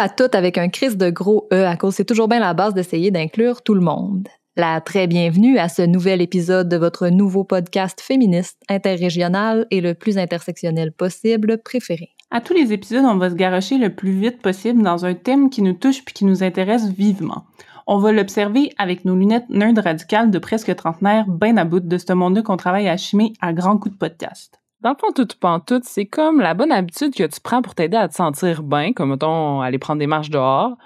À toutes avec un crise de gros E à cause c'est toujours bien la base d'essayer d'inclure tout le monde. La très bienvenue à ce nouvel épisode de votre nouveau podcast féministe, interrégional et le plus intersectionnel possible préféré. À tous les épisodes, on va se garocher le plus vite possible dans un thème qui nous touche puis qui nous intéresse vivement. On va l'observer avec nos lunettes nerd radicales de presque trentenaire, bien à bout de ce monde qu'on travaille à chimer à grands coups de podcast. Dans le fond, tout pantoute, c'est comme la bonne habitude que tu prends pour t'aider à te sentir bien, comme mettons aller prendre des marches dehors.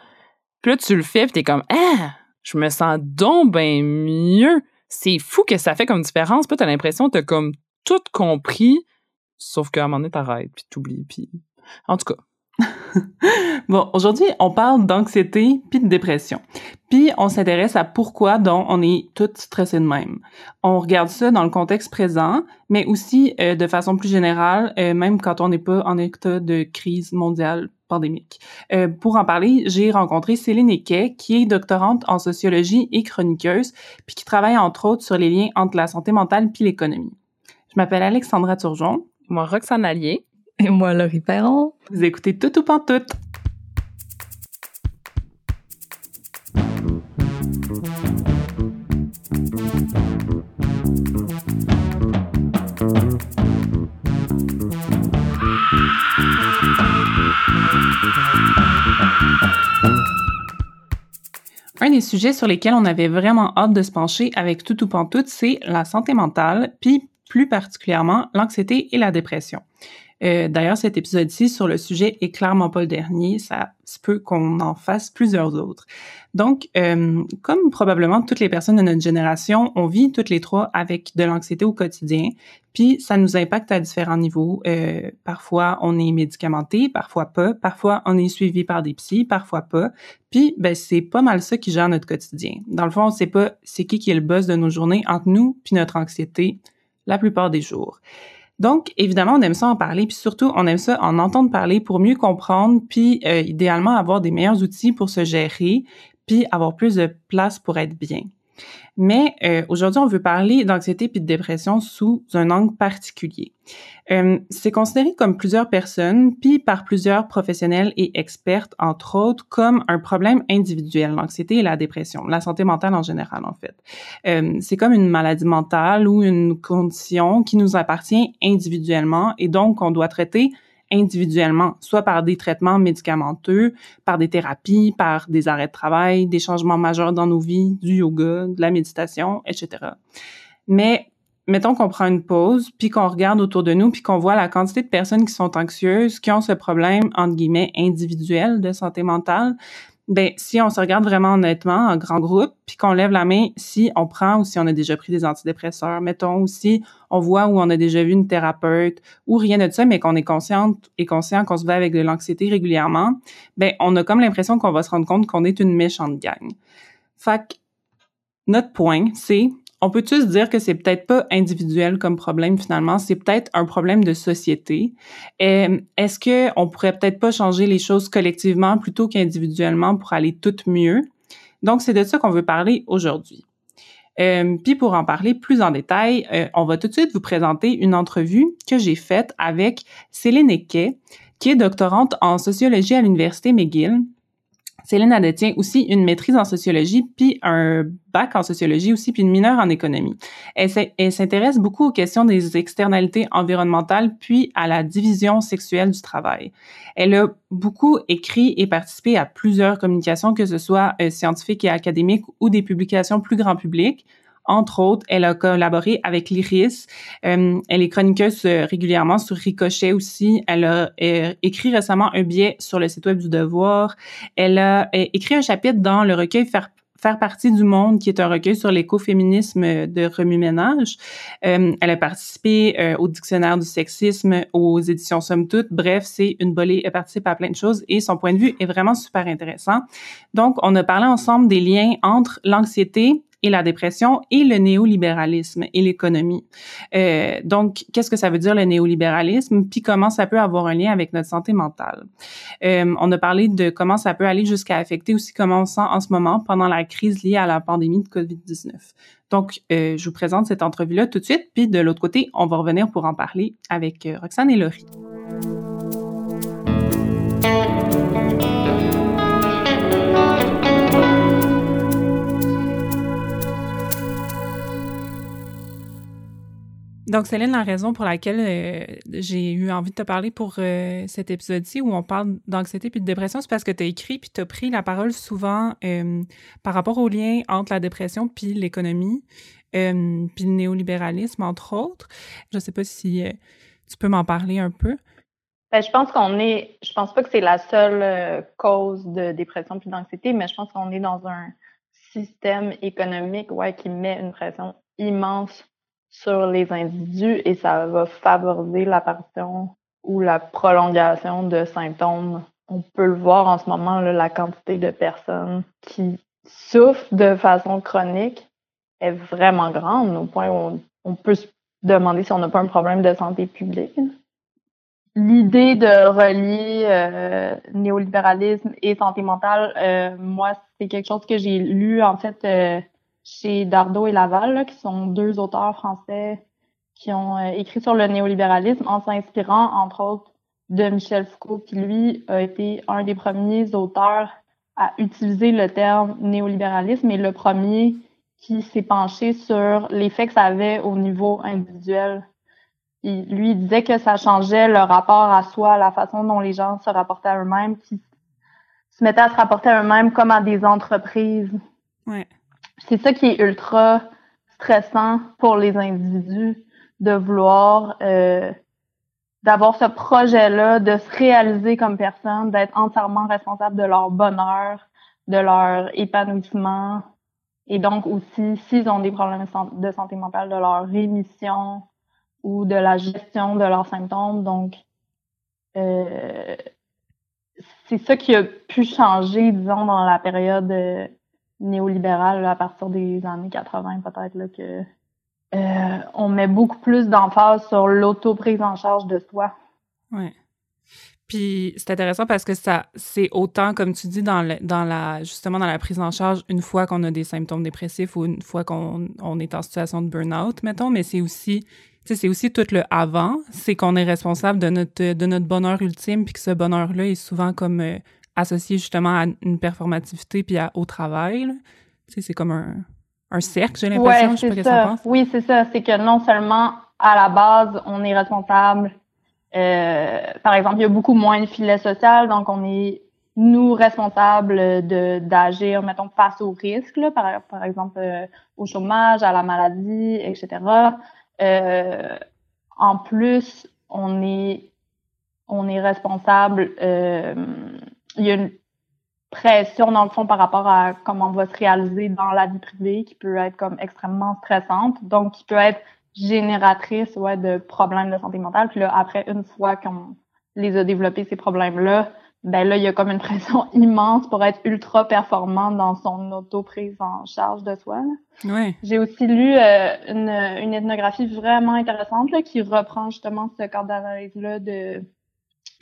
Puis là, tu le fais, puis t'es comme Ah! Je me sens donc bien mieux. C'est fou que ça fait comme différence. Puis t'as l'impression que t'as comme tout compris, sauf qu'à un moment donné, t'arrêtes, puis t'oublies, puis... En tout cas, bon, aujourd'hui, on parle d'anxiété puis de dépression. Puis on s'intéresse à pourquoi donc on est toutes stressées de même. On regarde ça dans le contexte présent, mais aussi euh, de façon plus générale, euh, même quand on n'est pas en état de crise mondiale pandémique. Euh, pour en parler, j'ai rencontré Céline Equet, qui est doctorante en sociologie et chroniqueuse, puis qui travaille entre autres sur les liens entre la santé mentale puis l'économie. Je m'appelle Alexandra Turgeon. Moi, Roxane Allier. Et moi, Laurie Perron. Vous écoutez Tout ou Pantoute. Un des sujets sur lesquels on avait vraiment hâte de se pencher avec Tout ou Pantoute, c'est la santé mentale, puis plus particulièrement l'anxiété et la dépression. Euh, d'ailleurs, cet épisode-ci sur le sujet est clairement pas le dernier. Ça se peut qu'on en fasse plusieurs autres. Donc, euh, comme probablement toutes les personnes de notre génération, on vit toutes les trois avec de l'anxiété au quotidien, puis ça nous impacte à différents niveaux. Euh, parfois, on est médicamenté, parfois pas. Parfois, on est suivi par des psys, parfois pas. Puis, ben, c'est pas mal ça qui gère notre quotidien. Dans le fond, on sait pas c'est qui qui est le boss de nos journées entre nous puis notre anxiété la plupart des jours. Donc, évidemment, on aime ça en parler, puis surtout, on aime ça en entendre parler pour mieux comprendre, puis euh, idéalement avoir des meilleurs outils pour se gérer, puis avoir plus de place pour être bien. Mais euh, aujourd'hui, on veut parler d'anxiété puis de dépression sous un angle particulier. Euh, c'est considéré comme plusieurs personnes, puis par plusieurs professionnels et expertes, entre autres, comme un problème individuel, l'anxiété et la dépression, la santé mentale en général, en fait. Euh, c'est comme une maladie mentale ou une condition qui nous appartient individuellement et donc on doit traiter individuellement, soit par des traitements médicamenteux, par des thérapies, par des arrêts de travail, des changements majeurs dans nos vies, du yoga, de la méditation, etc. Mais mettons qu'on prend une pause, puis qu'on regarde autour de nous, puis qu'on voit la quantité de personnes qui sont anxieuses, qui ont ce problème, entre guillemets, individuel de santé mentale, ben si on se regarde vraiment honnêtement en grand groupe, puis qu'on lève la main si on prend ou si on a déjà pris des antidépresseurs, mettons, ou si on voit où on a déjà vu une thérapeute ou rien de ça, mais qu'on est consciente et conscient qu'on se va avec de l'anxiété régulièrement, ben on a comme l'impression qu'on va se rendre compte qu'on est une méchante gang. Fait que notre point, c'est on peut tous dire que c'est peut-être pas individuel comme problème finalement, c'est peut-être un problème de société. Est-ce que on pourrait peut-être pas changer les choses collectivement plutôt qu'individuellement pour aller tout mieux? Donc c'est de ça qu'on veut parler aujourd'hui. Euh, puis pour en parler plus en détail, euh, on va tout de suite vous présenter une entrevue que j'ai faite avec Céline Equet, qui est doctorante en sociologie à l'université McGill Céline, elle détient aussi une maîtrise en sociologie, puis un bac en sociologie aussi, puis une mineure en économie. Elle, s'intéresse beaucoup aux questions des externalités environnementales, puis à la division sexuelle du travail. Elle a beaucoup écrit et participé à plusieurs communications, que ce soit euh, scientifiques et académiques ou des publications plus grand public. Entre autres, elle a collaboré avec l'IRIS. Euh, elle est chroniqueuse euh, régulièrement sur Ricochet aussi. Elle a euh, écrit récemment un billet sur le site web du Devoir. Elle a écrit un chapitre dans le recueil Faire faire partie du monde, qui est un recueil sur l'écoféminisme de remue-ménage. elle a participé au dictionnaire du sexisme, aux éditions Somme Toute. Bref, c'est une bolée. Elle participe à plein de choses et son point de vue est vraiment super intéressant. Donc, on a parlé ensemble des liens entre l'anxiété et la dépression et le néolibéralisme et l'économie. Euh, donc, qu'est-ce que ça veut dire le néolibéralisme, puis comment ça peut avoir un lien avec notre santé mentale? Euh, on a parlé de comment ça peut aller jusqu'à affecter aussi comment on sent en ce moment pendant la crise liée à la pandémie de COVID-19. Donc, euh, je vous présente cette entrevue-là tout de suite, puis de l'autre côté, on va revenir pour en parler avec Roxane et Laurie. Donc, Céline, la raison pour laquelle euh, j'ai eu envie de te parler pour euh, cet épisode-ci où on parle d'anxiété puis de dépression, c'est parce que tu as écrit puis tu as pris la parole souvent euh, par rapport au lien entre la dépression puis l'économie, puis le néolibéralisme, entre autres. Je sais pas si tu peux m'en parler un peu. Ben, je pense qu'on est, je pense pas que c'est la seule cause de dépression puis d'anxiété, mais je pense qu'on est dans un système économique ouais, qui met une pression immense sur les individus et ça va favoriser l'apparition ou la prolongation de symptômes. On peut le voir en ce moment, la quantité de personnes qui souffrent de façon chronique est vraiment grande au point où on, peut se demander si on n'a pas un problème de santé publique. L'idée de relier euh, néolibéralisme et santé mentale, euh, moi, c'est quelque chose que j'ai lu en fait euh, chez Dardo et Laval, qui sont deux auteurs français qui ont euh, écrit sur le néolibéralisme en s'inspirant, entre autres, de Michel Foucault, qui lui a été un des premiers auteurs à utiliser le terme néolibéralisme et le premier qui s'est penché sur l'effet que ça avait au niveau individuel. Et lui, il disait que ça changeait le rapport à soi, la façon dont les gens se rapportaient à eux-mêmes, qui se mettaient à se rapporter à eux-mêmes comme à des entreprises. C'est ça qui est ultra stressant pour les individus de vouloir euh, d'avoir ce projet-là, de se réaliser comme personne, d'être entièrement responsable de leur bonheur, de leur épanouissement, et donc aussi, s'ils ont des problèmes de santé mentale, de leur rémission ou de la gestion de leurs symptômes. Donc, euh, c'est ça qui a pu changer, disons, dans la période néolibéral à partir des années 80 peut-être là que euh, on met beaucoup plus d'emphase sur l'auto-prise en charge de soi. Ouais. Puis c'est intéressant parce que ça c'est autant comme tu dis dans le, dans la justement dans la prise en charge une fois qu'on a des symptômes dépressifs ou une fois qu'on on est en situation de burn-out mettons, mais c'est aussi c'est aussi tout le avant, c'est qu'on est responsable de notre de notre bonheur ultime puis que ce bonheur là est souvent comme euh, associé justement à une performativité puis au travail. C'est comme un, un cercle, j'ai l'impression. Ouais, je sais pas Oui, c'est ça. C'est que non seulement à la base, on est responsable. Euh, par exemple, il y a beaucoup moins de filets social, donc on est nous responsables de d'agir, mettons, face aux risques, là, par, par exemple euh, au chômage, à la maladie, etc. Euh, en plus, on est on est responsable il y a une pression dans le fond par rapport à comment on va se réaliser dans la vie privée qui peut être comme extrêmement stressante, donc qui peut être génératrice ouais, de problèmes de santé mentale. Puis là, après, une fois qu'on les a développés, ces problèmes-là, ben là, il y a comme une pression immense pour être ultra performant dans son auto-prise en charge de soi. Ouais. J'ai aussi lu euh, une, une, ethnographie vraiment intéressante là, qui reprend justement ce cadre d'analyse-là de,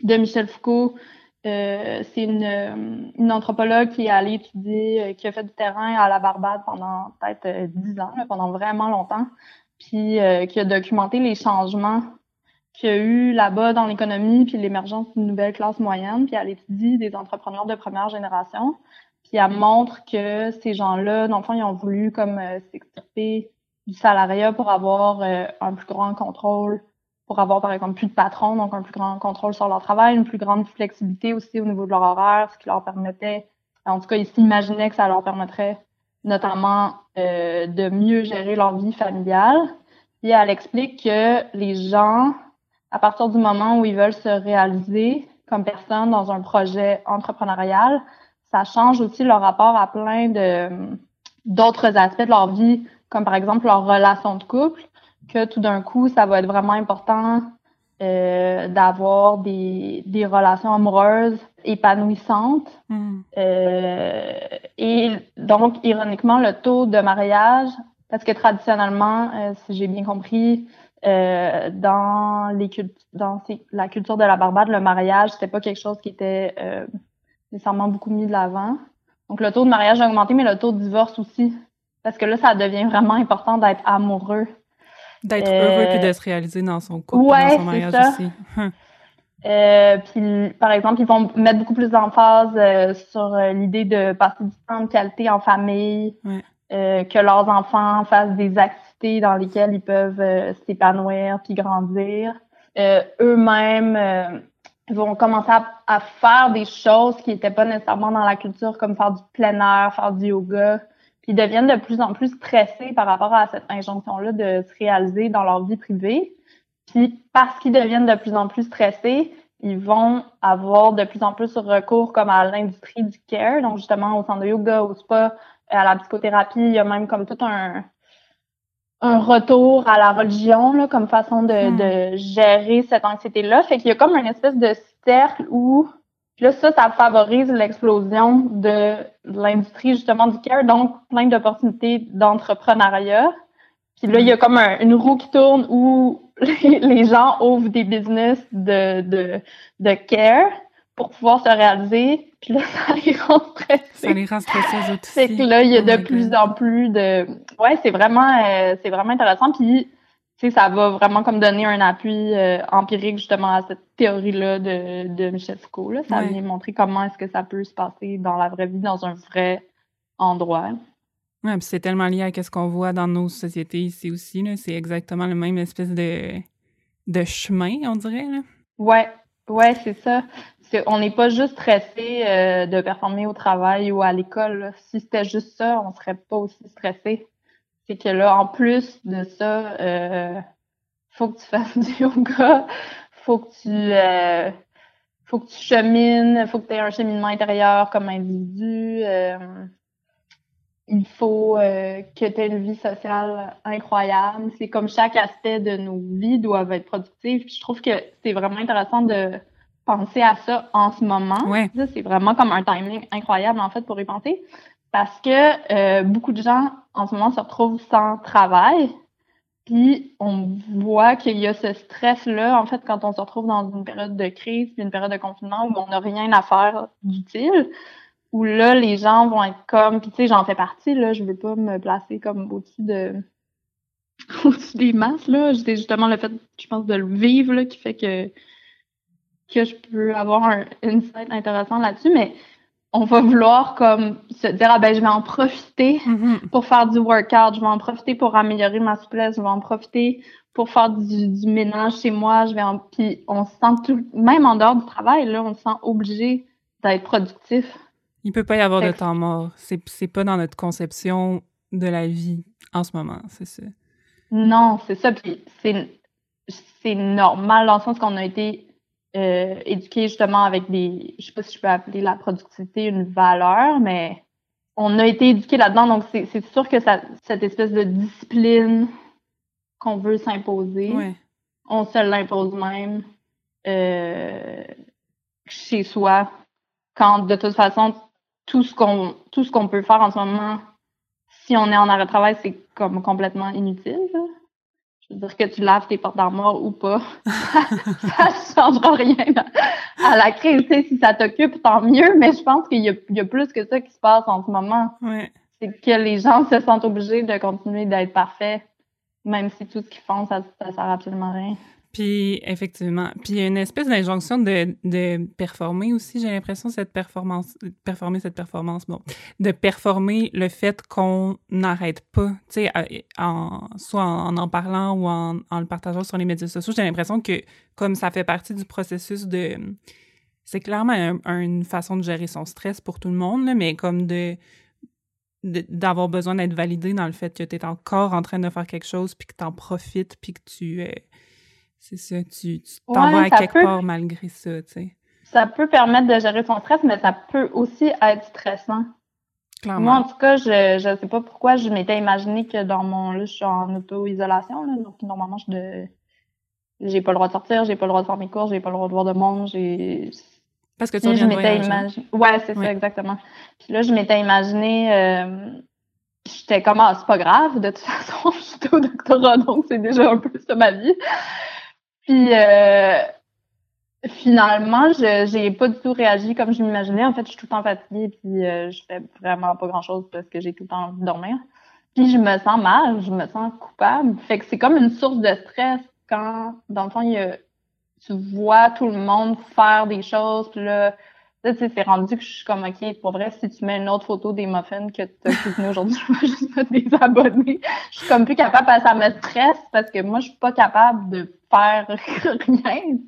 de Michel Foucault, euh, c'est une, euh, une, anthropologue qui est allée étudier, euh, qui a fait du terrain à la Barbade pendant peut-être dix ans, pendant vraiment longtemps, puis qui a documenté les changements qu'il y a eu là-bas dans l'économie, puis l'émergence d'une nouvelle classe moyenne, puis elle étudie des entrepreneurs de première génération, puis elle montre que ces gens-là, dans le ils ont voulu comme s'extirper du salariat pour avoir un plus grand contrôle pour avoir, par exemple, plus de patrons, donc un plus grand contrôle sur leur travail, une plus grande flexibilité aussi au niveau de leur horaire, ce qui leur permettait, en tout cas, ils s'imaginaient que ça leur permettrait notamment euh, de mieux gérer leur vie familiale. Et elle explique que les gens, à partir du moment où ils veulent se réaliser comme personne dans un projet entrepreneurial, ça change aussi leur rapport à plein de d'autres aspects de leur vie, comme par exemple leur relation de couple que tout d'un coup, ça va être vraiment important euh, d'avoir des, des relations amoureuses épanouissantes. Hmm. Euh, et donc, ironiquement, le taux de mariage, parce que traditionnellement, euh, si j'ai bien compris, dans les dans la culture de la Barbade, le mariage, c'était pas quelque chose qui était nécessairement beaucoup mis de l'avant. Donc, le taux de mariage a augmenté, mais le taux de divorce aussi. Parce que là, ça devient vraiment important d'être amoureux D'être heureux puis euh, de se réaliser dans son couple, dans son mariage aussi. Hum. Euh, puis, par exemple, ils vont mettre beaucoup plus d'emphase euh, sur l'idée de passer du temps de qualité en famille. que leurs enfants fassent des activités dans lesquelles ils peuvent s'épanouir puis grandir. Eux-mêmes vont commencer à, faire des choses qui n'étaient pas nécessairement dans la culture, comme faire du plein air, faire du yoga, puis deviennent de plus en plus stressés par rapport à cette injonction-là de se réaliser dans leur vie privée. Puis parce qu'ils deviennent de plus en plus stressés, ils vont avoir de plus en plus recours comme à l'industrie du care, donc justement au centre de yoga, au spa, à la psychothérapie, il y a même comme tout un un retour à la religion là, comme façon de, hmm. de gérer cette anxiété-là. Fait qu'il y a comme une espèce de cercle où là, ça, ça favorise l'explosion de l'industrie justement du care, donc plein d'opportunités d'entrepreneuriat. Puis là, il y a comme une roue qui tourne où les, gens ouvrent des business de, de, de care pour pouvoir se réaliser. Puis là, ça les rend stressés. Ça les rend stressés aussi. C'est que là, il y a de plus en plus de... Ouais, c'est vraiment, euh, c'est vraiment intéressant. Puis, ça va vraiment comme donner un appui euh, empirique justement à cette théorie-là de, de Michel Foucault. Là. Ça vient montrer comment est-ce que ça peut se passer dans la vraie vie, dans un vrai endroit. Ouais, puis c'est tellement lié à ce qu'on voit dans nos sociétés ici aussi. C'est exactement le même espèce de, de chemin, on dirait. Là. Ouais, ouais, c'est ça on n'est pas juste stressé euh, de performer au travail ou à l'école. Si c'était juste ça, on serait pas aussi stressé. C'est que là, en plus de ça, euh, faut que tu fasses du yoga, faut que tu euh, faut que tu chemines, faut que tu aies un cheminement intérieur comme individu. Euh, il faut que tu aies une vie sociale incroyable. C'est comme chaque aspect de nos vies doivent être productifs. je trouve que c'est vraiment intéressant de penser à ça en ce moment. Ouais. c'est vraiment comme un timing incroyable, en fait, pour y penser. Parce que euh, beaucoup de gens, en ce moment, se retrouvent sans travail. Puis, on voit qu'il y a ce stress-là, en fait, quand on se retrouve dans une période de crise, puis une période de confinement où on n'a rien à faire d'utile, où là, les gens vont être comme, puis tu sais, j'en fais partie, là, je veux pas me placer comme au-dessus de au-dessus des masses, là. C'est justement le fait, je pense, de le vivre, là, qui fait que que je peux avoir un insight intéressant là-dessus, mais on va vouloir comme se dire ah ben je vais en profiter mm-hmm. pour faire du workout, je vais en profiter pour améliorer ma souplesse, je vais en profiter pour faire du, du ménage chez moi, je vais en puis on se sent tout même en dehors du travail là, on se sent obligé d'être productif. Il peut pas y avoir de temps mort, c'est c'est pas dans notre conception de la vie en ce moment, c'est ça. Non, c'est ça puis c'est c'est normal dans le sens qu'on a été euh, éduquer justement avec des, je sais pas si je peux appeler la productivité une valeur, mais on a été éduqué là-dedans, donc c'est sûr que ça, cette espèce de discipline qu'on veut s'imposer, on se l'impose même euh, chez soi, quand de toute façon tout ce qu'on tout ce qu'on peut faire en ce moment, si on est en arrêt de travail, c'est comme complètement inutile. Là dire que tu laves tes portes d'armoire ou pas, ça ne changera rien à la crise. si ça t'occupe, tant mieux, mais je pense qu'il y, y, a plus que ça qui se passe en ce moment. C'est que les gens se sentent obligés de continuer d'être parfaits, même si tout ce qu'ils font, ça ne sert absolument à rien. Puis, effectivement. Puis, il y a une espèce d'injonction de, de performer aussi, j'ai l'impression, cette performance, performer cette performance, bon, de performer le fait qu'on n'arrête pas, tu sais, en, soit en, en parlant ou en, en le partageant sur les médias sociaux. J'ai l'impression que, comme ça fait partie du processus de. C'est clairement une façon de gérer son stress pour tout le monde, mais comme de d'avoir besoin d'être validé dans le fait que tu es encore en train de faire quelque chose, puis que tu en profites, puis que tu. Euh, c'est ça, tu t'en vas à quelque part malgré ça, tu sais. Ça peut permettre de gérer son stress, mais ça peut aussi être stressant. Clairement. Moi, en tout cas, je je sais pas pourquoi je m'étais imaginé que dans mon... Là, je suis en auto-isolation, là, donc normalement, je de... J'ai pas le droit de sortir, j'ai pas le droit de faire mes courses, j'ai pas le droit de voir de monde, j'ai... Parce que tu viens de voyager. Imagin... Ouais, c'est ça, exactement. Puis là, je m'étais imaginé... Euh... J'étais comme, ah, c'est pas grave, de toute façon, je suis au doctorat, donc c'est déjà un peu ça ma vie. Puis euh, finalement, je j'ai pas du tout réagi comme je m'imaginais. En fait, je suis tout le temps fatiguée puis euh, je fais vraiment pas grand chose parce que j'ai tout le temps envie de dormir. Puis je me sens mal, je me sens coupable. Fait que c'est comme une source de stress quand, dans le fond, il y a, tu vois tout le monde faire des choses, là, Là, tu sais, c'est rendu que je suis comme, OK, pour vrai, si tu mets une autre photo des muffins que tu as cuisiné aujourd'hui, je vais juste me désabonner. Je suis comme plus capable, parce que ça me stresse, parce que moi, je suis pas capable de faire rien.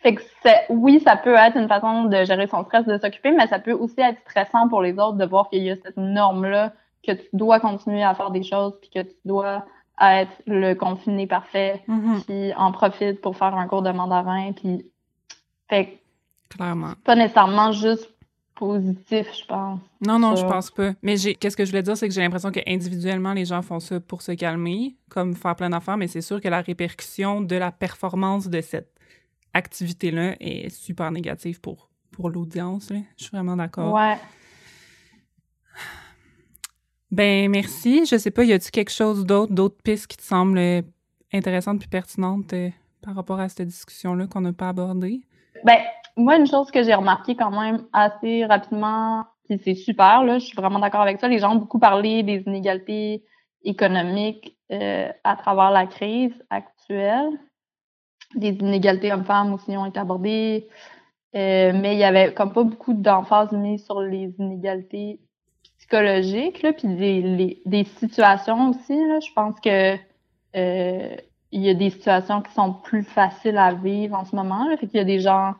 Fait que c'est, oui, ça peut être une façon de gérer son stress, de s'occuper, mais ça peut aussi être stressant pour les autres de voir qu'il y a cette norme-là, que tu dois continuer à faire des choses, puis que tu dois être le confiné parfait, Mhm. qui en profite pour faire un cours de mandarin, puis fait que Clairement. pas nécessairement juste positif, je pense. Non, non, je pense pas. Mais qu'est-ce que je voulais dire, c'est que j'ai l'impression que individuellement, les gens font ça pour se calmer, comme faire plein d'affaires, mais c'est sûr que la répercussion de la performance de cette activité-là est super négative pour, pour l'audience. Je suis vraiment d'accord. Ouais. Ben, merci. Je sais pas, y a-tu quelque chose d'autre, d'autres pistes qui te semblent intéressantes puis pertinentes euh, par rapport à cette discussion-là qu'on n'a pas abordée? Ben, moi, une chose que j'ai remarqué quand même assez rapidement, puis c'est super, là, je suis vraiment d'accord avec ça. Les gens ont beaucoup parlé des inégalités économiques euh, à travers la crise actuelle. Les inégalités hommes-femmes aussi ont été abordées. Euh, mais il y avait comme pas beaucoup d'emphase mise sur les inégalités psychologiques, là, puis les- des situations aussi. Là, je pense que euh, il y a des situations qui sont plus faciles à vivre en ce moment. Là. Fait qu'il y a des gens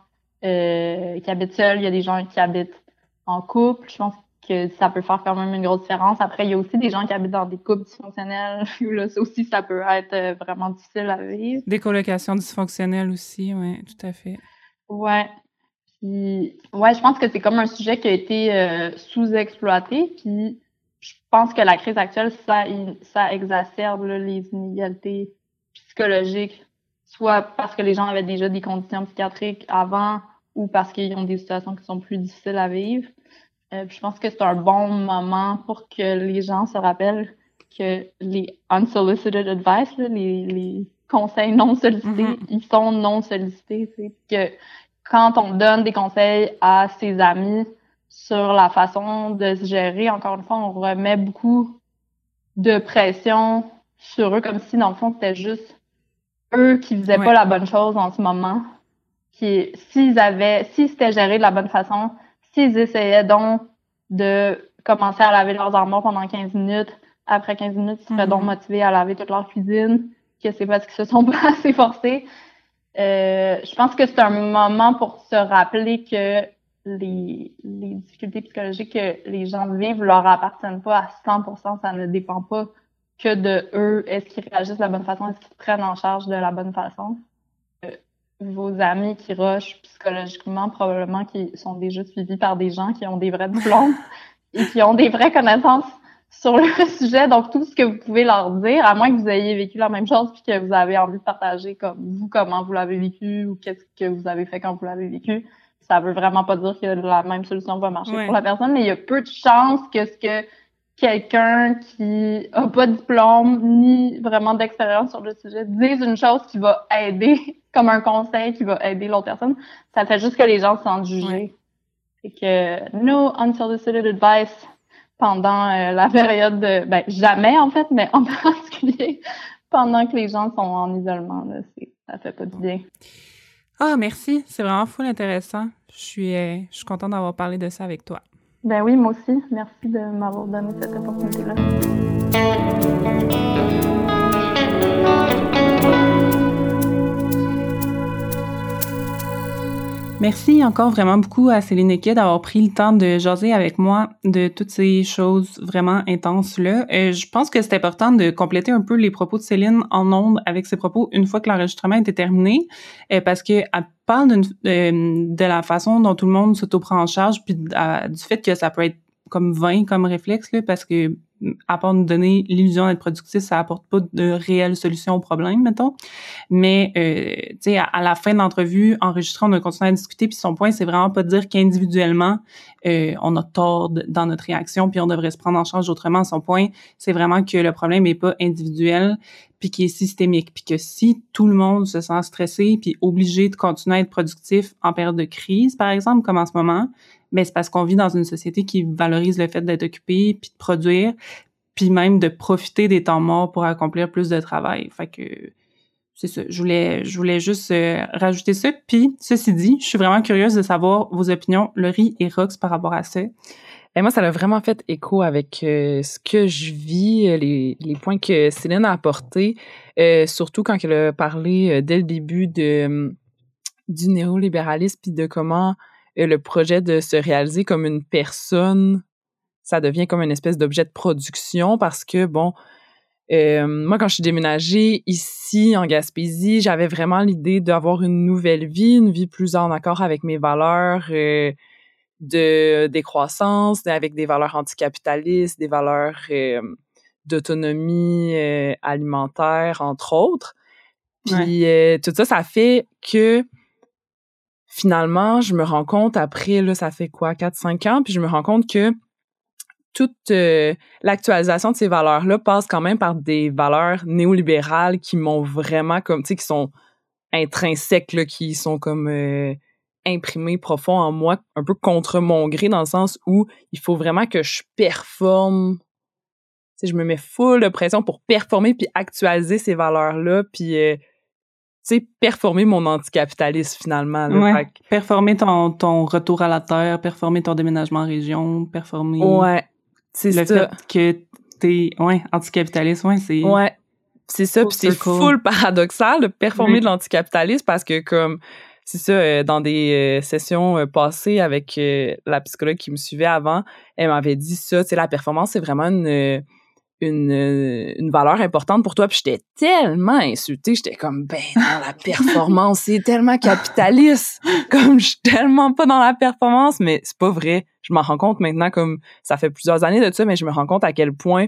euh, qui habitent seuls, il y a des gens qui habitent en couple. Je pense que ça peut faire quand même une grosse différence. Après, il y a aussi des gens qui habitent dans des couples dysfonctionnels. où Là, ça aussi, ça peut être euh, vraiment difficile à vivre. Des colocations dysfonctionnelles aussi, oui, tout à fait. Ouais. Puis, ouais, je pense que c'est comme un sujet qui a été euh, sous-exploité. Puis, je pense que la crise actuelle, ça, ça exacerbe là, les inégalités psychologiques, soit parce que les gens avaient déjà des conditions psychiatriques avant, ou parce qu'ils ont des situations qui sont plus difficiles à vivre. Euh, puis je pense que c'est un bon moment pour que les gens se rappellent que les unsolicited advice, là, les, les conseils non sollicités, Mhm. ils sont non sollicités. Que quand on donne des conseils à ses amis sur la façon de se gérer, encore une fois, on remet beaucoup de pression sur eux, comme si dans le fond c'était juste eux qui faisaient Ouais. pas la bonne chose en ce moment. Qui, s'ils avaient, s'ils s'étaient gérés de la bonne façon, s'ils essayaient donc de commencer à laver leurs armoires pendant 15 minutes, après 15 minutes, ils seraient donc motivés à laver toute leur cuisine, que c'est parce qu'ils se sont pas assez forcés. Euh, je pense que c'est un moment pour se rappeler que les, les difficultés psychologiques que les gens vivent leur appartiennent pas à 100%, ça ne dépend pas que de eux. Est-ce qu'ils réagissent de la bonne façon? Est-ce qu'ils prennent en charge de la bonne façon? Euh, vos amis qui rushent psychologiquement, probablement qui sont déjà suivis par des gens qui ont des vrais diplômes et qui ont des vraies connaissances sur le sujet. Donc, tout ce que vous pouvez leur dire, à moins que vous ayez vécu la même chose puis que vous avez envie de partager comme vous, comment vous l'avez vécu ou qu'est-ce que vous avez fait quand vous l'avez vécu, ça veut vraiment pas dire que la même solution va marcher Ouais. pour la personne, mais il y a peu de chances que ce que quelqu'un qui a pas de diplôme ni vraiment d'expérience sur le sujet dise une chose qui va aider, comme un conseil qui va aider l'autre personne. Ça fait juste que les gens se sentent jugés. Fait que no unsolicited advice pendant euh, la période de ben jamais en fait, mais en particulier pendant que les gens sont en isolement là, ça fait pas du bien. Ah, merci. C'est vraiment full intéressant. Je suis, euh, je suis contente d'avoir parlé de ça avec toi. Ben oui, moi aussi. Merci de m'avoir donné cette opportunité-là. Merci encore vraiment beaucoup à Céline Eke d'avoir pris le temps de jaser avec moi de toutes ces choses vraiment intenses-là. Euh, je pense que c'est important de compléter un peu les propos de Céline en ondes avec ses propos une fois que l'enregistrement était terminé, euh, parce que elle parle euh, de la façon dont tout le monde s'auto-prend en charge, puis du fait que ça peut être comme vain comme réflexe, là, parce que à part nous donner l'illusion d'être productif, ça apporte pas de réelle solution au problème, mettons. Mais, euh, tu sais, à, la fin de l'entrevue, on a continué à discuter, puis son point, c'est vraiment pas de dire qu'individuellement, euh, on a tort dans notre réaction, puis on devrait se prendre en charge autrement. Son point, c'est vraiment que le problème est pas individuel, puis qui est systémique, puis que si tout le monde se sent stressé, puis obligé de continuer à être productif en période de crise, par exemple, comme en ce moment, ben c'est parce qu'on vit dans une société qui valorise le fait d'être occupé, puis de produire, puis même de profiter des temps morts pour accomplir plus de travail. Fait que c'est ça. Je voulais, je voulais juste euh, rajouter ça. Puis, ceci dit, je suis vraiment curieuse de savoir vos opinions, Laurie et Rox, par rapport à ça. Et moi, ça a vraiment fait écho avec euh, ce que je vis, euh, les, les points que Céline a apportés, surtout quand elle a parlé dès le début de du néolibéralisme puis de comment le projet de se réaliser comme une personne, ça devient comme une espèce d'objet de production parce que bon, euh, moi, quand je suis déménagée ici en Gaspésie, j'avais vraiment l'idée d'avoir une nouvelle vie, une vie plus en accord avec mes valeurs euh, de décroissance, avec des valeurs anticapitalistes, des valeurs euh, d'autonomie alimentaire, entre autres. Puis tout ça, ça fait que finalement, je me rends compte après, là, ça fait quoi, 4-5 ans, puis je me rends compte que toute euh, l'actualisation de ces valeurs-là passe quand même par des valeurs néolibérales qui m'ont vraiment comme, tu sais, qui sont intrinsèques, là, qui sont comme euh, imprimées profond en moi, un peu contre mon gré, dans le sens où il faut vraiment que je performe. Tu sais, je me mets full de pression pour performer puis actualiser ces valeurs-là, puis euh, sais, performer mon anticapitalisme finalement. ouais. Performer ton, ton retour à la terre, performer ton déménagement en région, performer. Ouais. C'est le fait que t'es ouais anticapitaliste ouais c'est ouais c'est ça puis c'est full paradoxal de performer de l'anticapitalisme parce que comme c'est ça euh, dans des euh, sessions euh, passées avec la psychologue qui me suivait avant elle m'avait dit ça tu sais la performance c'est vraiment une une, une valeur importante pour toi. Puis j'étais tellement insultée. J'étais comme, ben non, la performance, c'est tellement capitaliste. Comme je suis tellement pas dans la performance, mais c'est pas vrai. Je m'en rends compte maintenant, comme ça fait plusieurs années de ça, mais je me rends compte à quel point,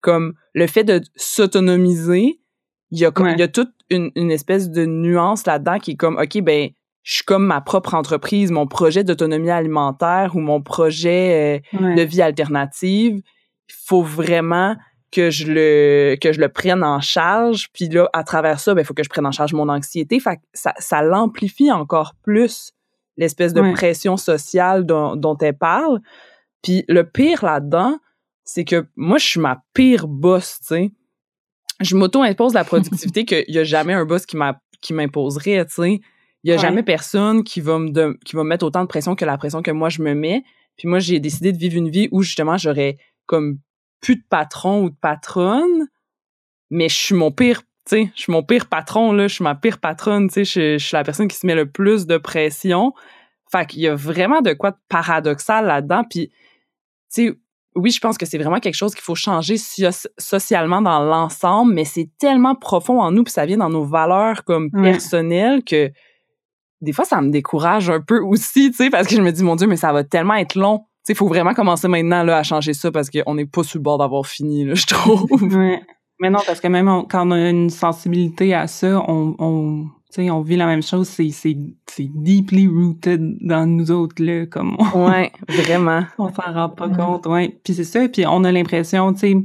comme le fait de s'autonomiser, il y a comme, il y a toute une, une espèce de nuance là-dedans qui est comme, OK, ben, je suis comme ma propre entreprise, mon projet d'autonomie alimentaire ou mon projet euh, de vie alternative faut vraiment que je le que je le prenne en charge. Puis là à travers ça ben il faut que je prenne en charge mon anxiété. Fait ça ça l'amplifie encore plus l'espèce de pression sociale dont, dont elle parle. Puis le pire là-dedans c'est que moi je suis ma pire boss tu sais. Je m'auto-impose la productivité qu'il y a jamais un boss qui m'a qui m'imposerait tu sais. Il y a jamais personne qui va me qui va me mettre autant de pression que la pression que moi je me mets. Puis moi j'ai décidé de vivre une vie où justement j'aurais comme plus de patron ou de patronne, mais je suis mon pire, tu sais, je suis mon pire patron, là, je suis ma pire patronne, tu sais, je, suis la personne qui se met le plus de pression. Fait qu'il y a vraiment de quoi de paradoxal là-dedans, puis, tu sais, oui, je pense que c'est vraiment quelque chose qu'il faut changer socialement dans l'ensemble, mais c'est tellement profond en nous, puis ça vient dans nos valeurs comme personnelles que des fois, ça me décourage un peu aussi, tu sais, parce que je me dis, mon Dieu, mais ça va tellement être long il faut vraiment commencer maintenant là, à changer ça parce qu'on n'est pas sur le bord d'avoir fini, là, je trouve. Ouais. Mais non, parce que même quand on a une sensibilité à ça, on, on, on vit la même chose, c'est, c'est, c'est deeply rooted dans nous autres, là, comme on, Ouais, vraiment. on s'en rend pas compte, ouais. Puis c'est ça, et puis on a l'impression, tu sais,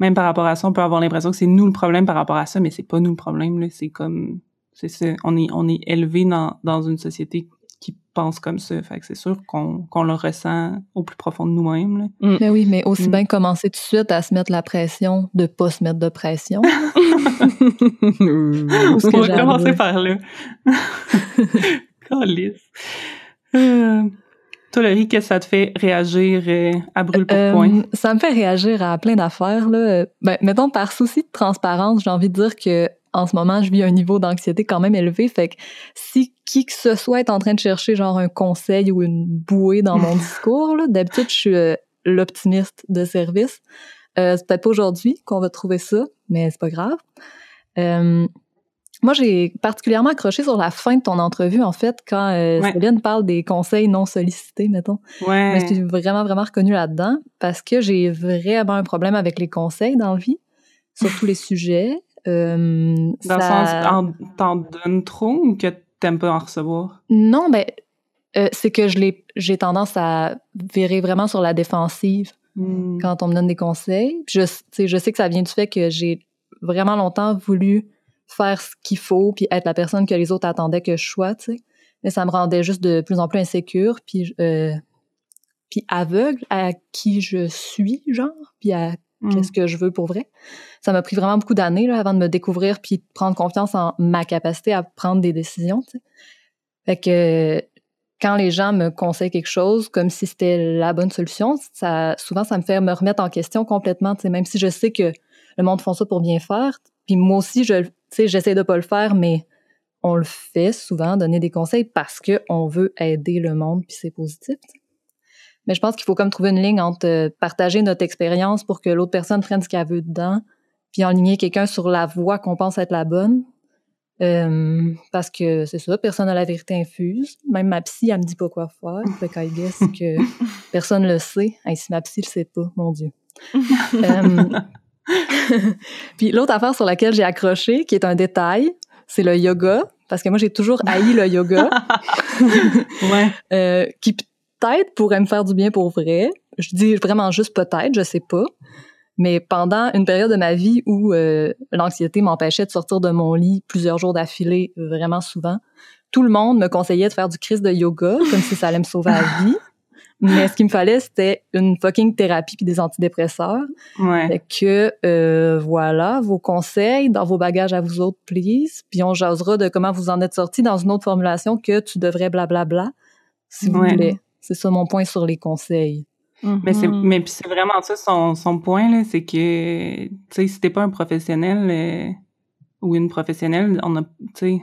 même par rapport à ça, on peut avoir l'impression que c'est nous le problème par rapport à ça, mais c'est pas nous le problème, là, c'est comme, c'est ça, on est, on est élevé dans, dans une société qui pensent comme ça. Fait que c'est sûr qu'on qu'on le ressent au plus profond de nous-mêmes. Mm. Mais oui, mais aussi mm. bien commencer tout de suite à se mettre la pression de pas se mettre de pression. On va commencer par là. Calice. Euh, toi, Laurie, qu'est-ce que ça te fait réagir euh, à brûle pour euh, point? ça me fait réagir à plein d'affaires. Là. Ben, mettons, par souci de transparence, j'ai envie de dire que en ce moment, je vis un niveau d'anxiété quand même élevé. Fait que si qui que ce soit est en train de chercher genre un conseil ou une bouée dans mon discours, d'habitude, je suis euh, l'optimiste de service. Euh, c'est peut-être pas aujourd'hui qu'on va trouver ça, mais c'est pas grave. Euh, moi, j'ai particulièrement accroché sur la fin de ton entrevue, en fait, quand euh, Céline parle des conseils non sollicités, mettons. Ouais. Je suis vraiment, vraiment reconnue là-dedans parce que j'ai vraiment un problème avec les conseils dans la vie, sur tous les sujets. Euh, Dans le sens, t'en donnes trop ou que t'aimes pas en recevoir? Non, ben, euh, c'est que je j'ai tendance à virer vraiment sur la défensive hmm. quand on me donne des conseils. Je, je sais que ça vient du fait que j'ai vraiment longtemps voulu faire ce qu'il faut puis être la personne que les autres attendaient que je sois, tu sais. Mais ça me rendait juste de plus en plus insécure puis, euh, puis aveugle à qui je suis, genre, puis à mm. qu'est-ce que je veux pour vrai? Ça m'a pris vraiment beaucoup d'années avant de me découvrir puis de prendre confiance en ma capacité à prendre des décisions. Fait que quand les gens me conseillent quelque chose comme si c'était la bonne solution, ça, souvent ça me fait me remettre en question complètement, même si je sais que le monde font ça pour bien faire. Puis moi aussi, je, j'essaie de pas le faire, mais on le fait souvent, donner des conseils parce qu'on veut aider le monde, puis c'est positif. Mais je pense qu'il faut comme trouver une ligne entre euh, partager notre expérience pour que l'autre personne prenne ce qu'elle veut dedans, puis enligner quelqu'un sur la voie qu'on pense être la bonne. Euh, parce que c'est ça, personne n'a la vérité infuse. Même ma psy, elle me dit pas quoi faire. Fait qu'elle guess que personne le sait. si ma psy le sait pas, mon Dieu. Euh, puis l'autre affaire sur laquelle j'ai accroché, qui est un détail, c'est le yoga. Parce que moi, j'ai toujours haï le yoga. ouais. Euh, qui peut-être pourrait me faire du bien pour vrai. Je dis vraiment juste peut-être, je sais pas. Mais pendant une période de ma vie où euh, l'anxiété m'empêchait de sortir de mon lit plusieurs jours d'affilée, vraiment souvent, tout le monde me conseillait de faire du crise de yoga, comme si ça allait me sauver la vie. Mais ce qu'il me fallait, c'était une fucking thérapie puis des antidépresseurs. Ouais. que, euh, voilà, vos conseils dans vos bagages à vous autres, please. Puis on jasera de comment vous en êtes sortis dans une autre formulation que tu devrais blablabla, si vous voulez. C'est ça mon point sur les conseils. Mais c'est mm-hmm. mais puis c'est vraiment ça son, son point là, c'est que tu sais si t'es pas un professionnel euh, ou une professionnelle, on a tu sais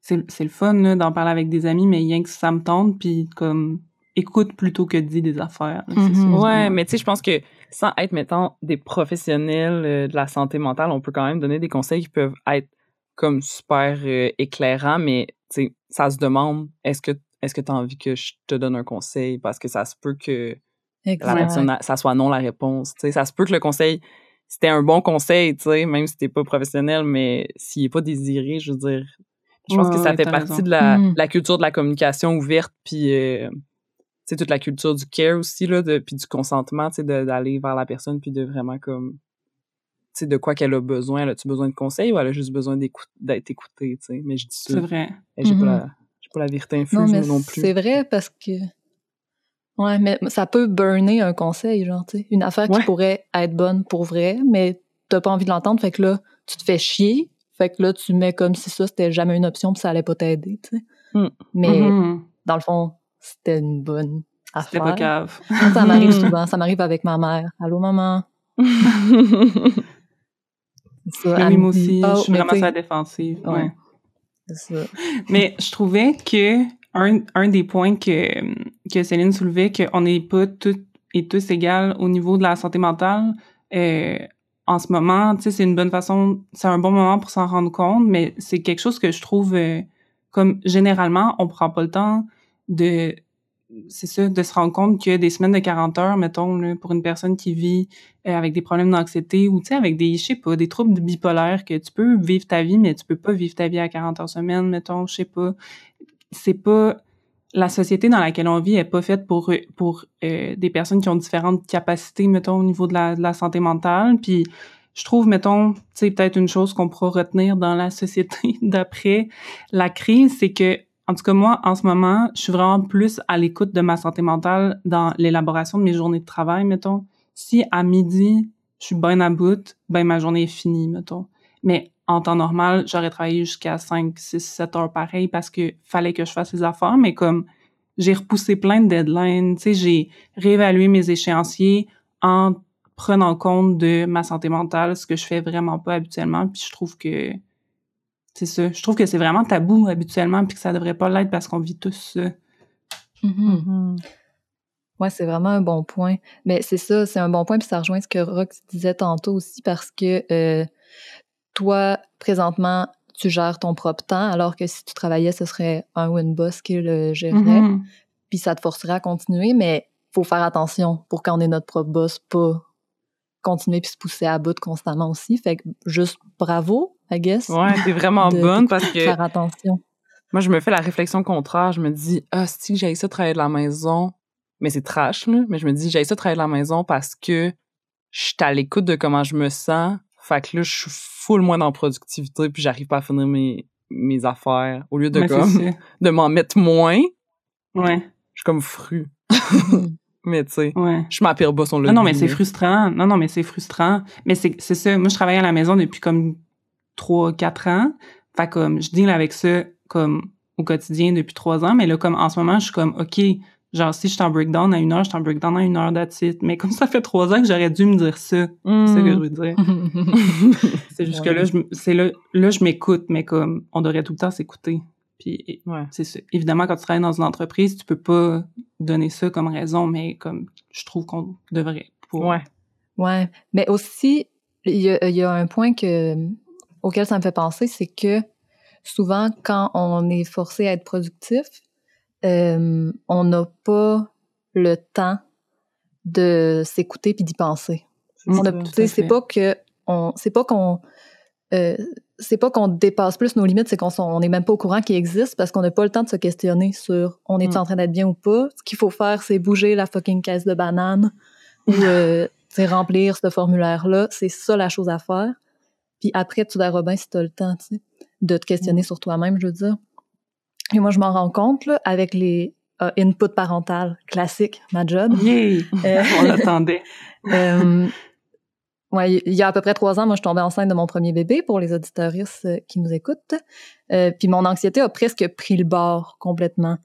c'est c'est le fun là d'en parler avec des amis mais rien que ça me tente puis comme écoute plutôt que dit des affaires. Mm-hmm. ouais, mais tu sais je pense que sans être mettons des professionnels euh, de la santé mentale, on peut quand même donner des conseils qui peuvent être comme super euh, éclairants mais tu sais ça se demande est-ce que est-ce que tu as envie que je te donne un conseil? Parce que ça se peut que ça soit non la réponse. ça se peut que le conseil, c'était un bon conseil, sais même si t'es pas professionnel, mais s'il est pas désiré, je veux dire, je pense que ça fait partie de la, mm. la, culture de la communication ouverte, puis euh, toute la culture du care aussi, là, de, puis du consentement, d'aller vers la personne, puis de vraiment comme tu sais, de quoi qu'elle a besoin. Elle a-tu besoin de conseils ou elle a juste besoin d'être écoutée, tu sais? Mais je dis ça. C'est vrai. J'ai pas, la, mm-hmm. Pas la vérité infuse non, non plus. C'est vrai parce que Ouais, mais ça peut burner un conseil, genre, tu sais. Une affaire qui pourrait être bonne pour vrai, mais t'as pas envie de l'entendre, fait que là, tu te fais chier. Fait que là, tu mets comme si ça, c'était jamais une option, puis ça allait pas t'aider, tu sais. Hmm. Mais, mm-hmm. dans le fond, c'était une bonne affaire. C'était pas cave. Ça m'arrive souvent. Ça m'arrive avec ma mère. Allô, maman? ça, oui, moi aussi, je suis vraiment sa défensive. Ouais. Mais je trouvais que un, un des points que, que Céline soulevait, qu'on n'est pas toutes et tous égales au niveau de la santé mentale, euh, en ce moment, tu sais, c'est une bonne façon, c'est un bon moment pour s'en rendre compte, mais c'est quelque chose que je trouve euh, comme généralement, on prend pas le temps de c'est ça, de se rendre compte que des semaines de 40 heures, mettons, pour une personne qui vit euh, avec des problèmes d'anxiété ou, tu sais, avec des, je sais pas, des troubles bipolaires, que tu peux vivre ta vie, mais tu peux pas vivre ta vie à 40 heures semaine, mettons, je sais pas. C'est pas la société dans laquelle on vit est pas faite pour euh, des personnes qui ont différentes capacités mettons au niveau de la, de la santé mentale. Puis je trouve mettons c'est peut-être une chose qu'on pourra retenir dans la société d'après la crise c'est que en tout cas moi en ce moment je suis vraiment plus à l'écoute de ma santé mentale dans l'élaboration de mes journées de travail mettons. Si à midi je suis bien à bout ben ma journée est finie mettons. Mais en temps normal, j'aurais travaillé jusqu'à 5, 6, 7 heures pareil parce que fallait que je fasse les affaires, mais comme j'ai repoussé plein de deadlines, tu sais, j'ai réévalué mes échéanciers en prenant compte de ma santé mentale, ce que je fais vraiment pas habituellement, puis je trouve que c'est ça, je trouve que c'est vraiment tabou habituellement puis que ça devrait pas l'être parce qu'on vit tous ça. Mm-hmm. Mm-hmm. Ouais, c'est vraiment un bon point. Mais c'est ça, c'est un bon point, puis ça rejoint ce que Rox disait tantôt aussi parce que euh, toi, présentement, tu gères ton propre temps, alors que si tu travaillais, ce serait un ou une boss qui le gérerait. Mm-hmm. Puis ça te forcerait à continuer, mais faut faire attention pour quand on est notre propre boss, pas continuer puis se pousser à bout constamment aussi. Fait que juste bravo, I guess. Ouais, t'es vraiment bonne parce que. Faire attention. Moi, je me fais la réflexion contraire. Je me dis, ah, si j'ai ça travailler de la maison, mais c'est trash, là. Mais je me dis, j'ai ça travailler de la maison parce que je suis à l'écoute de comment je me sens. Fait que là, je suis full moins dans productivité puis j'arrive pas à finir mes, mes affaires au lieu de comme de m'en mettre moins ouais je suis comme fru Mais tu sais, Ouais. je m'appelle pas son Non, non, mais c'est frustrant. Non, non, mais c'est frustrant. Mais c'est c'est ça. Moi, je travaille à la maison depuis comme 3, 4 ans. Fait comme, je deal avec ça comme au quotidien depuis 3 ans. Mais là, comme en ce moment, je suis comme, OK, genre, si je suis en breakdown à une heure, je suis en breakdown à une heure that's it. Mais comme ça fait 3 ans que j'aurais dû me dire ça. Mm. C'est ça que je veux dire. C'est juste que là, je, c'est là, là, je m'écoute, mais comme, on devrait tout le temps s'écouter. Puis, Ouais. c'est ça. Évidemment, quand tu travailles dans une entreprise, tu peux pas donner ça comme raison, mais comme, je trouve qu'on devrait. Pour... Ouais. Ouais, mais aussi, il y a, il y a un point que, auquel ça me fait penser, c'est que souvent, quand on est forcé à être productif, euh, on n'a pas le temps de s'écouter puis d'y penser. C'est pas que on, c'est pas qu'on, euh, c'est pas qu'on dépasse plus nos limites, c'est qu'on on n'est même pas au courant qu'ils existent parce qu'on n'a pas le temps de se questionner sur on est Mm. en train d'être bien ou pas. Ce qu'il faut faire, c'est bouger la fucking caisse de banane ou euh, remplir ce formulaire-là. C'est ça la chose à faire. Puis après, tu verras bien si tu as le temps, tu sais, de te questionner sur toi-même, je veux dire. Et moi, je m'en rends compte là, avec les euh, inputs parental classiques, ma job. Yay! Euh, On l'attendait. euh, ouais, il y a à peu près trois ans, moi, je tombais enceinte de mon premier bébé pour les auditoristes euh, qui nous écoutent. Euh, puis mon anxiété a presque pris le bord complètement.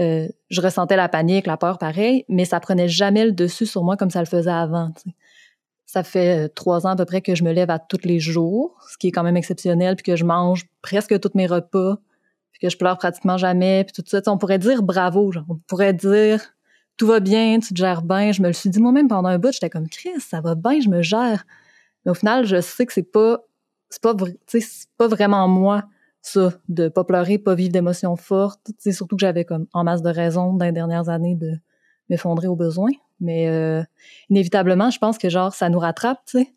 Je ressentais la panique, la peur, pareil, mais ça prenait jamais le dessus sur moi comme ça le faisait avant. tu sais. Ça fait euh, trois ans à peu près que je me lève à tous les jours, ce qui est quand même exceptionnel, puis que je mange presque tous mes repas, puis que je pleure pratiquement jamais, puis tout ça. On pourrait dire bravo, on pourrait dire tout va bien, tu te gères bien. Je me le suis dit moi-même pendant un bout, j'étais comme Chris, ça va bien, je me gère. Mais au final, je sais que c'est pas, c'est pas, c'est vraiment moi ça, de pas pleurer, pas vivre d'émotions fortes. Sais, surtout que j'avais comme en masse de raisons dans les dernières années de m'effondrer au besoin. Mais euh, inévitablement, je pense que genre ça nous rattrape, tu sais,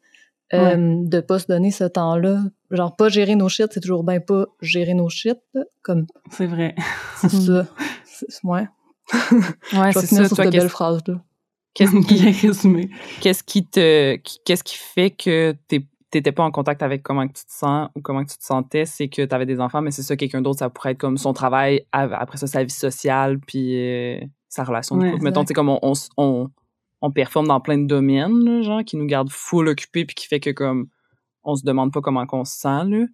euh, de pas se donner ce temps-là. Genre pas gérer nos shit, c'est toujours bien pas gérer nos shit, là, comme C'est vrai. c'est ça. C'est- Ouais. Ouais, c'est ça. sur Toi, cette belle qu'est-ce phrase-là. qu'est-ce qui, résumé. qu'est-ce qui te, qu'est-ce qui fait que t'es- t'étais pas en contact avec comment que tu te sens ou comment que tu te sentais, c'est que t'avais des enfants, mais c'est ça, quelqu'un d'autre, ça pourrait être comme son travail, av- après ça, sa vie sociale, puis euh, sa relation Ouais, couple. Mettons, tu sais, comme on, on, on, on performe dans plein de domaines, là, genre, qui nous gardent full occupés, puis qui fait que, comme, on se demande pas comment qu'on se sent, là.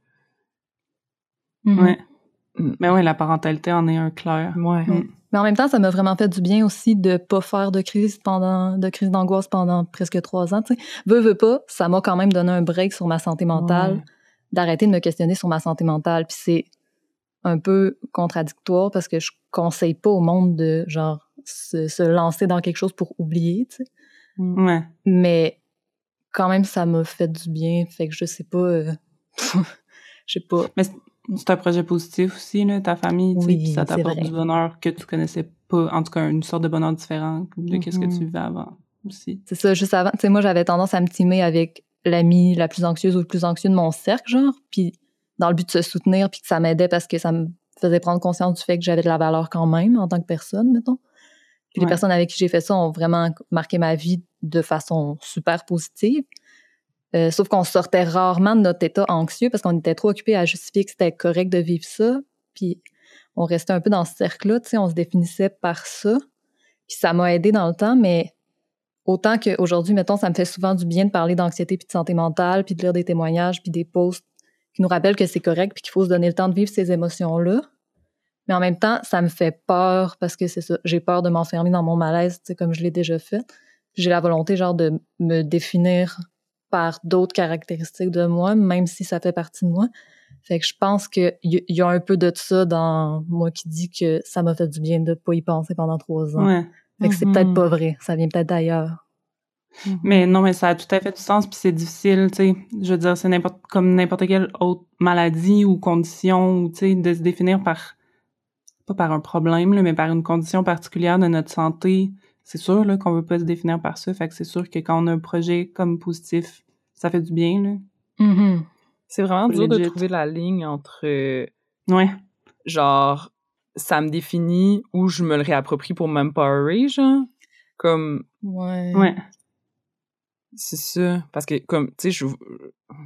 Mhm. Ouais. Mm. Mais ouais, la parentalité en est un clair. Ouais. Mm. Mais en même temps, ça m'a vraiment fait du bien aussi de pas faire de crise pendant, de crise d'angoisse pendant presque trois ans. Tu sais, veux, veux pas, ça m'a quand même donné un break sur ma santé mentale, Ouais. d'arrêter de me questionner sur ma santé mentale. Puis c'est un peu contradictoire parce que je conseille pas au monde de genre se, se lancer dans quelque chose pour oublier. Tu sais. Ouais. Mais quand même, ça m'a fait du bien. Fait que je sais pas, euh, je sais pas. Mais c'est- un projet positif aussi, là, ta famille, tu sais, Oui, puis ça c'est t'apporte du bonheur que tu connaissais pas, en tout cas, une sorte de bonheur différent de qu'est-ce que tu vivais avant aussi. C'est ça, juste avant. Tu sais, moi, j'avais tendance à me timer avec l'amie la plus anxieuse ou le plus anxieux de mon cercle, genre, puis dans le but de se soutenir, puis que ça m'aidait parce que ça me faisait prendre conscience du fait que j'avais de la valeur quand même en tant que personne, mettons. Puis les personnes avec qui j'ai fait ça ont vraiment marqué ma vie de façon super positive. Euh, sauf qu'on sortait rarement de notre état anxieux parce qu'on était trop occupé à justifier que c'était correct de vivre ça. Puis on restait un peu dans ce cercle-là, tu sais, on se définissait par ça. Puis ça m'a aidé dans le temps, mais autant qu'aujourd'hui, mettons, ça me fait souvent du bien de parler d'anxiété puis de santé mentale, puis de lire des témoignages, puis des posts qui nous rappellent que c'est correct puis qu'il faut se donner le temps de vivre ces émotions-là. Mais en même temps, ça me fait peur parce que c'est ça, j'ai peur de m'enfermer dans mon malaise, comme je l'ai déjà fait. J'ai la volonté, genre, de me définir par d'autres caractéristiques de moi, même si ça fait partie de moi. Fait que je pense qu'il y, y a un peu de ça dans moi qui dit que ça m'a fait du bien de pas y penser pendant trois ans. Ouais. Fait que c'est Mhm. peut-être pas vrai. Ça vient peut-être d'ailleurs. Mais non, mais ça a tout à fait du sens, puis c'est difficile, tu sais. Je veux dire, c'est n'importe comme n'importe quelle autre maladie ou condition, ou tu sais, de se définir par pas par un problème, là, mais par une condition particulière de notre santé. C'est sûr là qu'on veut pas se définir par ça, fait que c'est sûr que quand on a un projet comme positif, ça fait du bien là. Mhm. C'est vraiment dur de trouver la ligne entre, euh, Ouais. genre, ça me définit ou je me le réapproprie pour m'empowerer, genre. Comme, Ouais. Ouais. C'est ça. Parce que, comme, tu sais, je,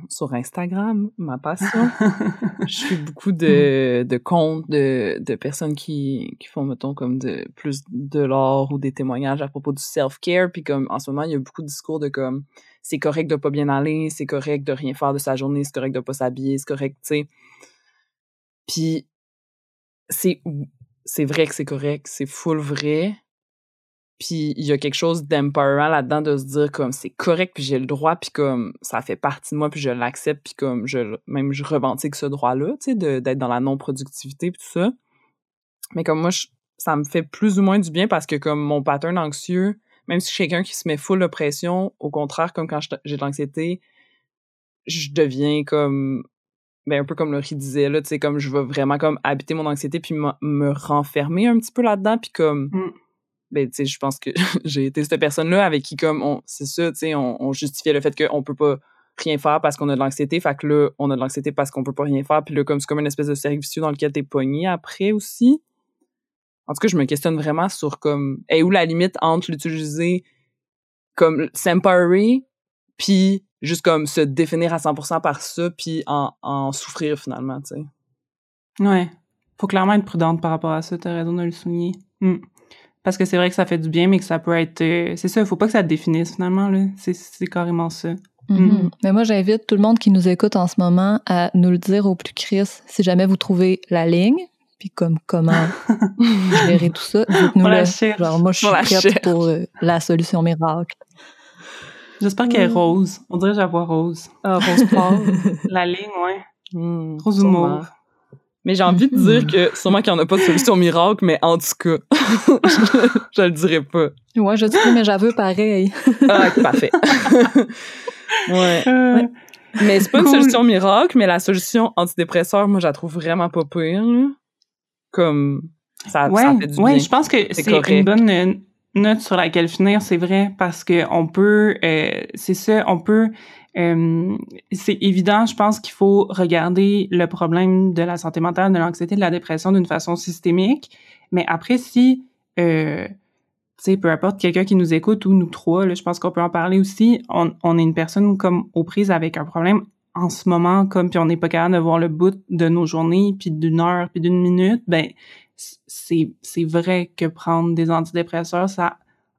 sur Instagram, ma passion, je fais beaucoup de, de comptes de, de personnes qui, qui font, mettons, comme de plus de l'or ou des témoignages à propos du self-care. Puis comme, en ce moment, il y a beaucoup de discours de comme, c'est correct de pas bien aller, c'est correct de rien faire de sa journée, c'est correct de pas s'habiller, c'est correct, tu sais. Puis, c'est, c'est vrai que c'est correct, c'est full vrai, puis il y a quelque chose d'empowerant là-dedans de se dire comme c'est correct puis j'ai le droit puis comme ça fait partie de moi puis je l'accepte puis comme je même je revendique ce droit-là, tu sais d'être dans la non-productivité puis tout ça. Mais comme moi ça me fait plus ou moins du bien parce que comme mon pattern anxieux, même si je suis quelqu'un qui se met full de pression, au contraire comme quand j'ai de l'anxiété, je deviens comme ben un peu comme Laurie disait là, tu sais comme je veux vraiment comme habiter mon anxiété puis me renfermer un petit peu là-dedans puis comme mm ben tu sais je pense que j'ai été cette personne là avec qui comme on c'est ça tu sais on, on, justifiait le fait qu'on peut pas rien faire parce qu'on a de l'anxiété. Fait que là on a de l'anxiété parce qu'on peut pas rien faire. Puis là comme c'est comme une espèce de cercle vicieux dans lequel t'es pogné après aussi. En tout cas je me questionne vraiment sur comme et où la limite entre l'utiliser comme s'empowerer puis juste comme se définir à 100% par ça puis en, en souffrir finalement tu sais. Ouais. Faut clairement être prudente par rapport à ça. T'as raison de le souligner. Hmm. Parce que c'est vrai que ça fait du bien, mais que ça peut être... Euh, c'est ça, il faut pas que ça te définisse, finalement, là. C'est carrément ça. Mm-hmm. Mm. Mais moi, j'invite tout le monde qui nous écoute en ce moment à nous le dire au plus Chris si jamais vous trouvez la ligne, puis comme comment gérer tout ça, dites-nous. Genre, moi, je suis prête pour euh, la solution miracle. J'espère qu'elle est mm. rose. On dirait que j'ai rose. Ah, rose pâle. la ligne, ouais. Mm, rose ou mauve. Mais j'ai envie de dire que sûrement qu'il n'y en a pas de solution miracle, mais en tout cas, je, le dirais pas. Ouais, je dis mais j'avoue pareil. ah, parfait. ouais. Euh, mais c'est pas une solution miracle, mais la solution antidépresseur, moi, je la trouve vraiment pas pire. Comme ça, ouais, ça fait du ouais, je pense que c'est une bonne note sur laquelle finir, c'est vrai, parce que on peut, euh, c'est ça, on peut euh, c'est évident, je pense qu'il faut regarder le problème de la santé mentale, de l'anxiété, de la dépression d'une façon systémique. Mais après, si, euh, tu sais, peu importe quelqu'un qui nous écoute ou nous trois, là, je pense qu'on peut en parler aussi. On, est une personne comme aux prises avec un problème en ce moment, comme puis on n'est pas capable de voir le bout de nos journées, puis d'une heure, puis d'une minute. Ben, c'est c'est vrai que prendre des antidépresseurs, ça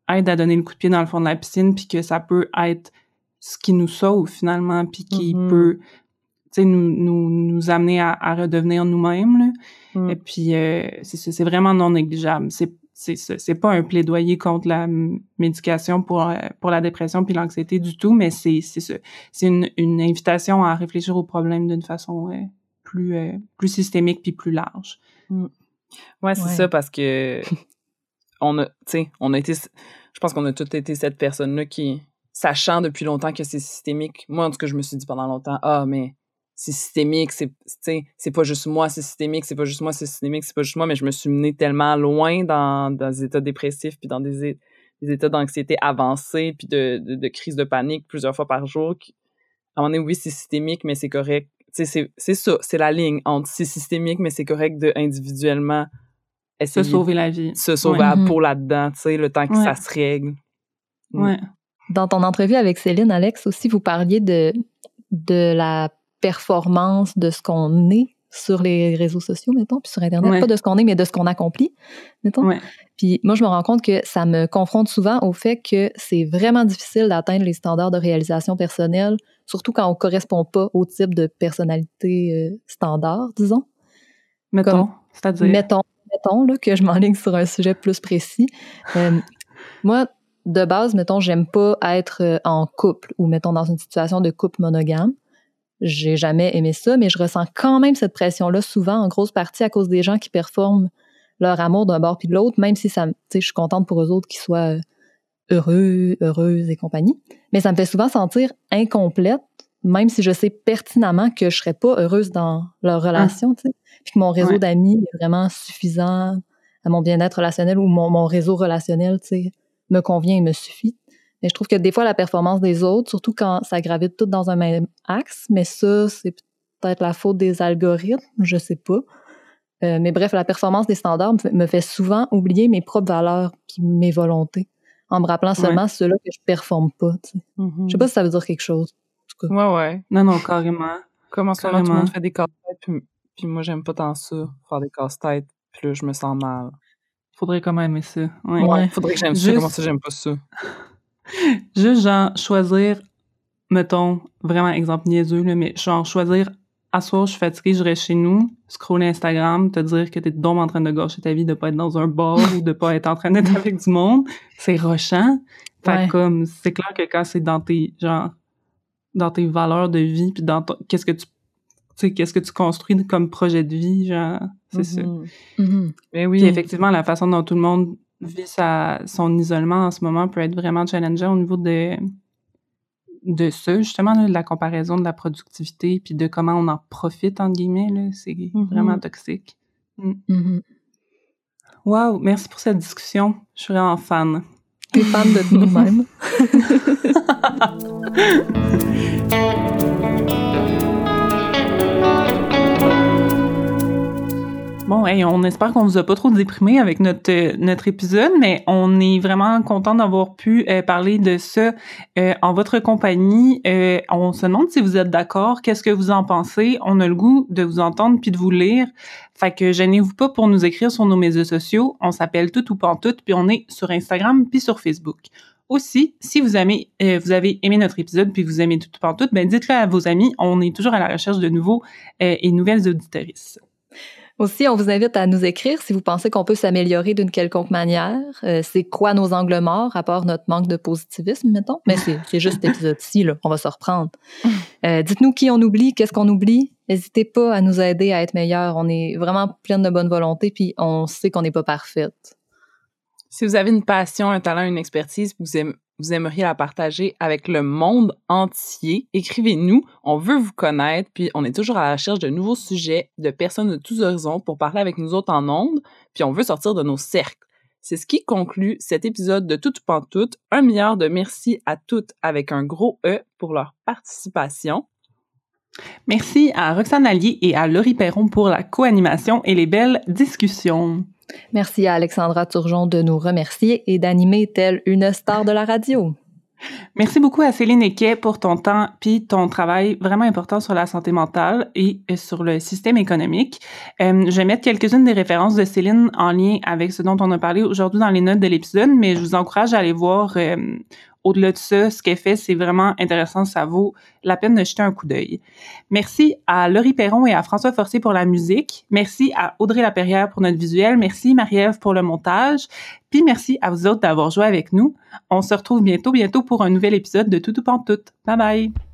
aide à donner le coup de pied dans le fond de la piscine, puis que ça peut être ce qui nous sauve finalement, puis qui mm-hmm. peut nous, nous, nous amener à, à redevenir nous-mêmes. Mm. Et puis, euh, c'est vraiment non négligeable. C'est pas un plaidoyer contre la médication pour euh, pour la dépression puis l'anxiété du tout, mais c'est une, une invitation à réfléchir au problème d'une façon euh, plus euh, plus systémique puis plus large. Mm. Ouais, c'est ça parce que on a tu sais, on a été je pense qu'on a tous été cette personne là qui sachant depuis longtemps que c'est systémique. Moi, en tout cas, je me suis dit pendant longtemps, ah, mais c'est systémique, c'est, c'est pas juste moi, c'est systémique, c'est pas juste moi, c'est systémique, c'est pas juste moi, mais je me suis menée tellement loin dans, dans des états dépressifs puis dans des, des états d'anxiété avancés puis de, de, de, crise de panique plusieurs fois par jour. À un moment donné, oui, c'est systémique, mais c'est correct. C'est, c'est ça, c'est la ligne entre c'est systémique, mais c'est correct de individuellement essayer se sauver la vie. Se sauver la peau là-dedans, tu sais, le temps que ça se règle. Ouais. Dans ton entrevue avec Céline, Alex, aussi, vous parliez de, de la performance de ce qu'on est sur les réseaux sociaux, mettons, puis sur Internet. Pas de ce qu'on est, mais de ce qu'on accomplit, mettons. Puis moi, je me rends compte que ça me confronte souvent au fait que c'est vraiment difficile d'atteindre les standards de réalisation personnelle, surtout quand on correspond pas au type de personnalité euh, standard, disons. Mettons, c'est-à-dire? Mettons, mettons là, que je m'enligne sur un sujet plus précis. Euh, moi, de base, mettons, j'aime pas être euh, en couple ou mettons dans une situation de couple monogame. J'ai jamais aimé ça, mais je ressens quand même cette pression-là souvent, en grosse partie à cause des gens qui performent leur amour d'un bord puis de l'autre, même si ça, je suis contente pour eux autres qu'ils soient euh, heureux, heureuses et compagnie. Mais ça me fait souvent sentir incomplète, même si je sais pertinemment que je serais pas heureuse dans leur relation, tu sais, puis que mon réseau d'amis est vraiment suffisant à mon bien-être relationnel ou mon, mon réseau relationnel, tu sais me convient et me suffit. Mais je trouve que des fois, la performance des autres, surtout quand ça gravite tout dans un même axe, mais ça, c'est peut-être la faute des algorithmes, je sais pas. Euh, mais bref, la performance des standards me fait souvent oublier mes propres valeurs puis mes volontés. en me rappelant seulement ceux-là que je performe pas. Tu sais. Mhm. Je sais pas si ça veut dire quelque chose. En tout cas. Ouais, ouais. Non, non, carrément. Comment ça, tout le monde fait des casse-têtes, puis, puis moi, j'aime pas tant ça, faire des casse-têtes, puis là, je me sens mal. Faudrait quand même aimer ça. Ouais. Ouais. Faudrait que j'aime ça. Juste- Comment ça, j'aime pas ça? Juste, genre, choisir, mettons, vraiment exemple niaiseux, là, mais genre, choisir, à soir, je suis fatiguée, je reste chez nous, scroller Instagram, te dire que t'es donc en train de gâcher ta vie, de pas être dans un bar ou de pas être en train d'être avec du monde, c'est rochant. Fait Ouais. comme, c'est clair que quand c'est dans tes, genre, dans tes valeurs de vie, puis dans ton- qu'est-ce que tu, tu sais, qu'est-ce que tu construis comme projet de vie, genre, c'est ça. Mhm. Mhm. Mais oui. Puis effectivement, la façon dont tout le monde vit sa, son isolement en ce moment peut être vraiment challengeant au niveau de, de ça, justement, là, de la comparaison de la productivité, puis de comment on en profite, entre guillemets, c'est Mhm. vraiment toxique. Mhm. Wow, merci pour cette discussion. Je suis vraiment fan. T'es fan de nous-mêmes. Bon, hey, on espère qu'on vous a pas trop déprimé avec notre euh, notre épisode, mais on est vraiment content d'avoir pu euh, parler de ça euh, en votre compagnie. On se demande si vous êtes d'accord, qu'est-ce que vous en pensez? On a le goût de vous entendre puis de vous lire. Fait que gênez-vous pas pour nous écrire sur nos médias sociaux. On s'appelle Tout ou Pantoute, puis on est sur Instagram puis sur Facebook. Aussi, si vous aimez, vous avez aimé notre épisode puis vous aimez Tout ou Pantoute, ben dites-le à vos amis. On est toujours à la recherche de nouveaux et nouvelles auditrices. Aussi, on vous invite à nous écrire si vous pensez qu'on peut s'améliorer d'une quelconque manière. Euh, c'est quoi nos angles morts, à part notre manque de positivisme, mettons? Mais c'est juste cet épisode-ci, là. On va se reprendre. Euh, Dites-nous qui on oublie, qu'est-ce qu'on oublie. N'hésitez pas à nous aider à être meilleurs. On est vraiment pleine de bonne volonté, puis on sait qu'on n'est pas parfaite. Si vous avez une passion, un talent, une expertise, vous, aim- vous aimeriez la partager avec le monde entier, écrivez-nous. On veut vous connaître, puis on est toujours à la recherche de nouveaux sujets, de personnes de tous horizons pour parler avec nous autres en ondes, puis on veut sortir de nos cercles. C'est ce qui conclut cet épisode de Tout ou Pantoute. Un milliard de merci à toutes avec un gros E pour leur participation. Merci à Roxane Allier et à Laurie Perron pour la co-animation et les belles discussions. Merci à Alexandra Turgeon de nous remercier et d'animer telle une star de la radio. Merci beaucoup à Céline Equet pour ton temps puis ton travail vraiment important sur la santé mentale et sur le système économique. Euh, je vais mettre quelques-unes des références de Céline en lien avec ce dont on a parlé aujourd'hui dans les notes de l'épisode, mais je vous encourage à aller voir euh, au-delà de ça, ce qu'elle fait, c'est vraiment intéressant, ça vaut la peine de jeter un coup d'œil. Merci à Laurie Perron et à François Forcier pour la musique. Merci à Audrey Laperrière pour notre visuel. Merci Marie-Ève pour le montage. Puis merci à vous autres d'avoir joué avec nous. On se retrouve bientôt, bientôt pour un nouvel épisode de Tout ou Pantoute. Bye bye!